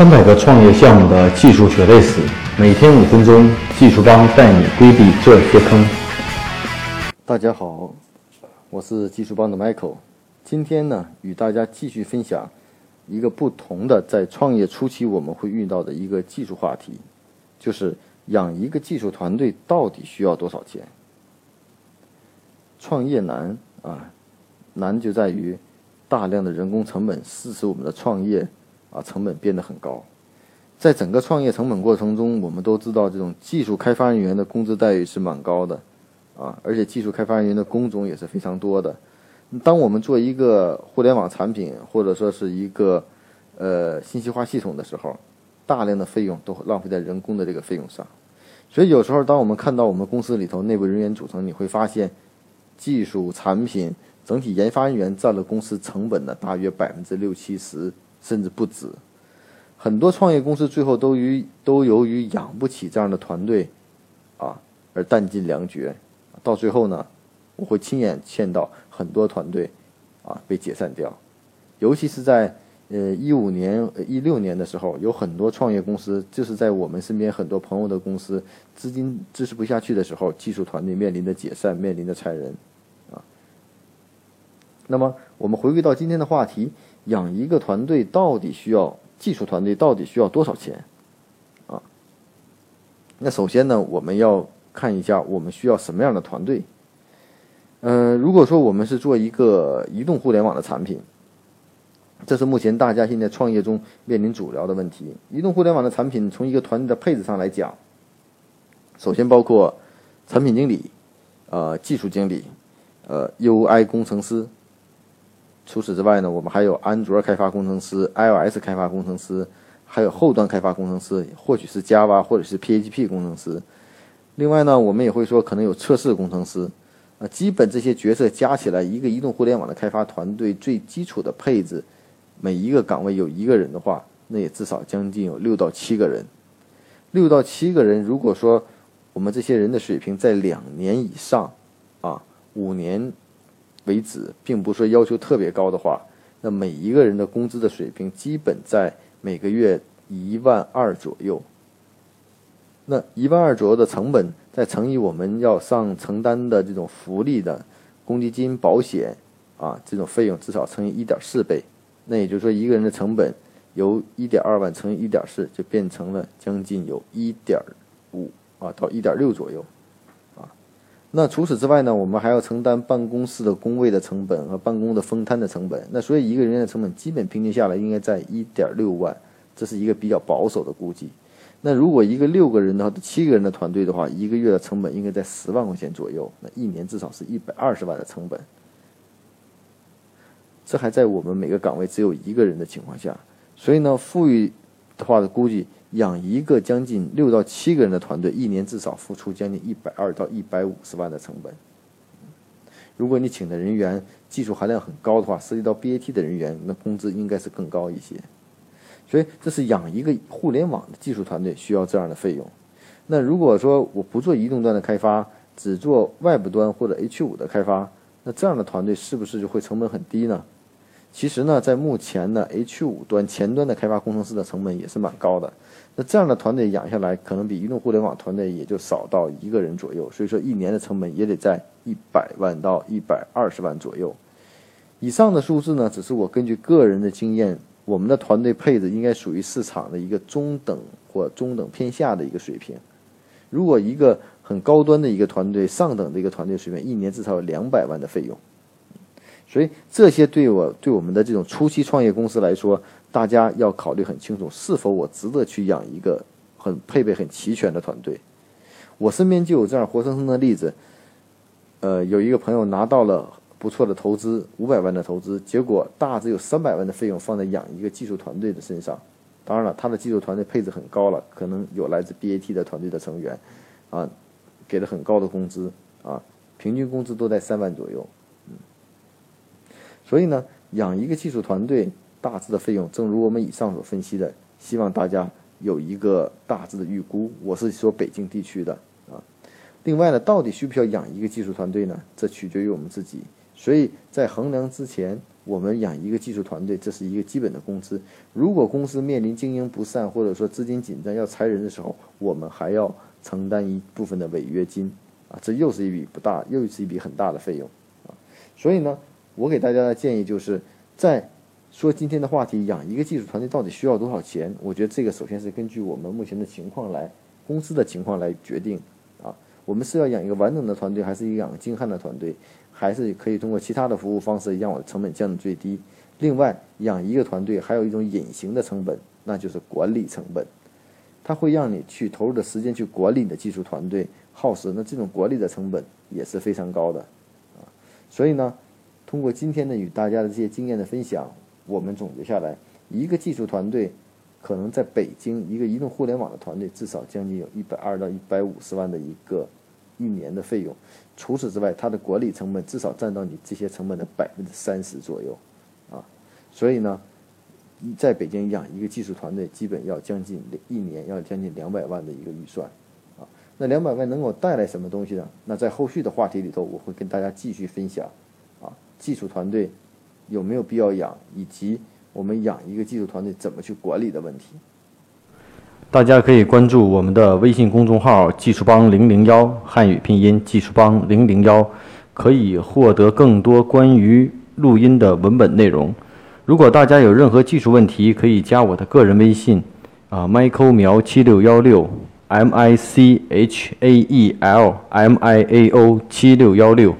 三百个创业项目的技术血泪史，每天五分钟，技术帮带你规避这些坑。大家好，我是技术帮的 Michael，今天呢，与大家继续分享一个不同的在创业初期我们会遇到的一个技术话题，就是养一个技术团队到底需要多少钱？创业难啊，难就在于大量的人工成本，使使我们的创业。啊，成本变得很高，在整个创业成本过程中，我们都知道这种技术开发人员的工资待遇是蛮高的，啊，而且技术开发人员的工种也是非常多的。当我们做一个互联网产品或者说是一个呃信息化系统的时候，大量的费用都浪费在人工的这个费用上。所以有时候，当我们看到我们公司里头内部人员组成，你会发现，技术产品整体研发人员占了公司成本的大约百分之六七十。甚至不止，很多创业公司最后都于都由于养不起这样的团队，啊，而弹尽粮绝。到最后呢，我会亲眼见到很多团队，啊，被解散掉。尤其是在呃一五年、一六年的时候，有很多创业公司就是在我们身边很多朋友的公司资金支持不下去的时候，技术团队面临的解散，面临的裁人，啊。那么我们回归到今天的话题。养一个团队到底需要技术团队到底需要多少钱？啊，那首先呢，我们要看一下我们需要什么样的团队。嗯，如果说我们是做一个移动互联网的产品，这是目前大家现在创业中面临主流的问题。移动互联网的产品从一个团队的配置上来讲，首先包括产品经理、呃技术经理、呃 UI 工程师。除此之外呢，我们还有安卓开发工程师、iOS 开发工程师，还有后端开发工程师，或许是 Java 或者是 PHP 工程师。另外呢，我们也会说可能有测试工程师。啊，基本这些角色加起来，一个移动互联网的开发团队最基础的配置，每一个岗位有一个人的话，那也至少将近有六到七个人。六到七个人，如果说我们这些人的水平在两年以上，啊，五年。为止，并不是说要求特别高的话，那每一个人的工资的水平基本在每个月一万二左右。那一万二左右的成本，再乘以我们要上承担的这种福利的公积金、保险啊这种费用，至少乘以一点四倍。那也就是说，一个人的成本由一点二万乘以一点四，就变成了将近有一点五啊到一点六左右。那除此之外呢，我们还要承担办公室的工位的成本和办公的分摊的成本。那所以一个人的成本基本平均下来应该在一点六万，这是一个比较保守的估计。那如果一个六个人的话七个人的团队的话，一个月的成本应该在十万块钱左右，那一年至少是一百二十万的成本。这还在我们每个岗位只有一个人的情况下，所以呢，富裕的话的估计。养一个将近六到七个人的团队，一年至少付出将近一百二到一百五十万的成本。如果你请的人员技术含量很高的话，涉及到 BAT 的人员，那工资应该是更高一些。所以，这是养一个互联网的技术团队需要这样的费用。那如果说我不做移动端的开发，只做外部端或者 H 五的开发，那这样的团队是不是就会成本很低呢？其实呢，在目前呢，H 五端前端的开发工程师的成本也是蛮高的。那这样的团队养下来，可能比移动互联网团队也就少到一个人左右。所以说，一年的成本也得在一百万到一百二十万左右。以上的数字呢，只是我根据个人的经验，我们的团队配置应该属于市场的一个中等或中等偏下的一个水平。如果一个很高端的一个团队，上等的一个团队水平，一年至少有两百万的费用。所以这些对我对我们的这种初期创业公司来说，大家要考虑很清楚，是否我值得去养一个很配备很齐全的团队。我身边就有这样活生生的例子，呃，有一个朋友拿到了不错的投资，五百万的投资，结果大致有三百万的费用放在养一个技术团队的身上。当然了，他的技术团队配置很高了，可能有来自 BAT 的团队的成员，啊，给了很高的工资，啊，平均工资都在三万左右。所以呢，养一个技术团队大致的费用，正如我们以上所分析的，希望大家有一个大致的预估。我是说北京地区的啊。另外呢，到底需不需要养一个技术团队呢？这取决于我们自己。所以在衡量之前，我们养一个技术团队，这是一个基本的工资。如果公司面临经营不善或者说资金紧张要裁人的时候，我们还要承担一部分的违约金啊，这又是一笔不大，又是一笔很大的费用啊。所以呢，我给大家的建议就是在说今天的话题，养一个技术团队到底需要多少钱？我觉得这个首先是根据我们目前的情况来，公司的情况来决定啊。我们是要养一个完整的团队，还是一养精悍的团队？还是可以通过其他的服务方式让我的成本降到最低。另外，养一个团队还有一种隐形的成本，那就是管理成本。它会让你去投入的时间去管理你的技术团队耗时，那这种管理的成本也是非常高的啊。所以呢，通过今天的与大家的这些经验的分享，我们总结下来，一个技术团队可能在北京一个移动互联网的团队，至少将近有一百二到一百五十万的一个。一年的费用，除此之外，它的管理成本至少占到你这些成本的百分之三十左右，啊，所以呢，在北京养一个技术团队，基本要将近一年要将近两百万的一个预算，啊，那两百万能够带来什么东西呢？那在后续的话题里头，我会跟大家继续分享，技术团队有没有必要养，以及我们养一个技术团队怎么去管理的问题。大家可以关注我们的微信公众号“技术帮零零幺”汉语拼音“技术帮零零幺”，可以获得更多关于录音的文本内容。如果大家有任何技术问题，可以加我的个人微信，啊，Michael 苗七六幺六，M I C H A E L M I A O 七六幺六。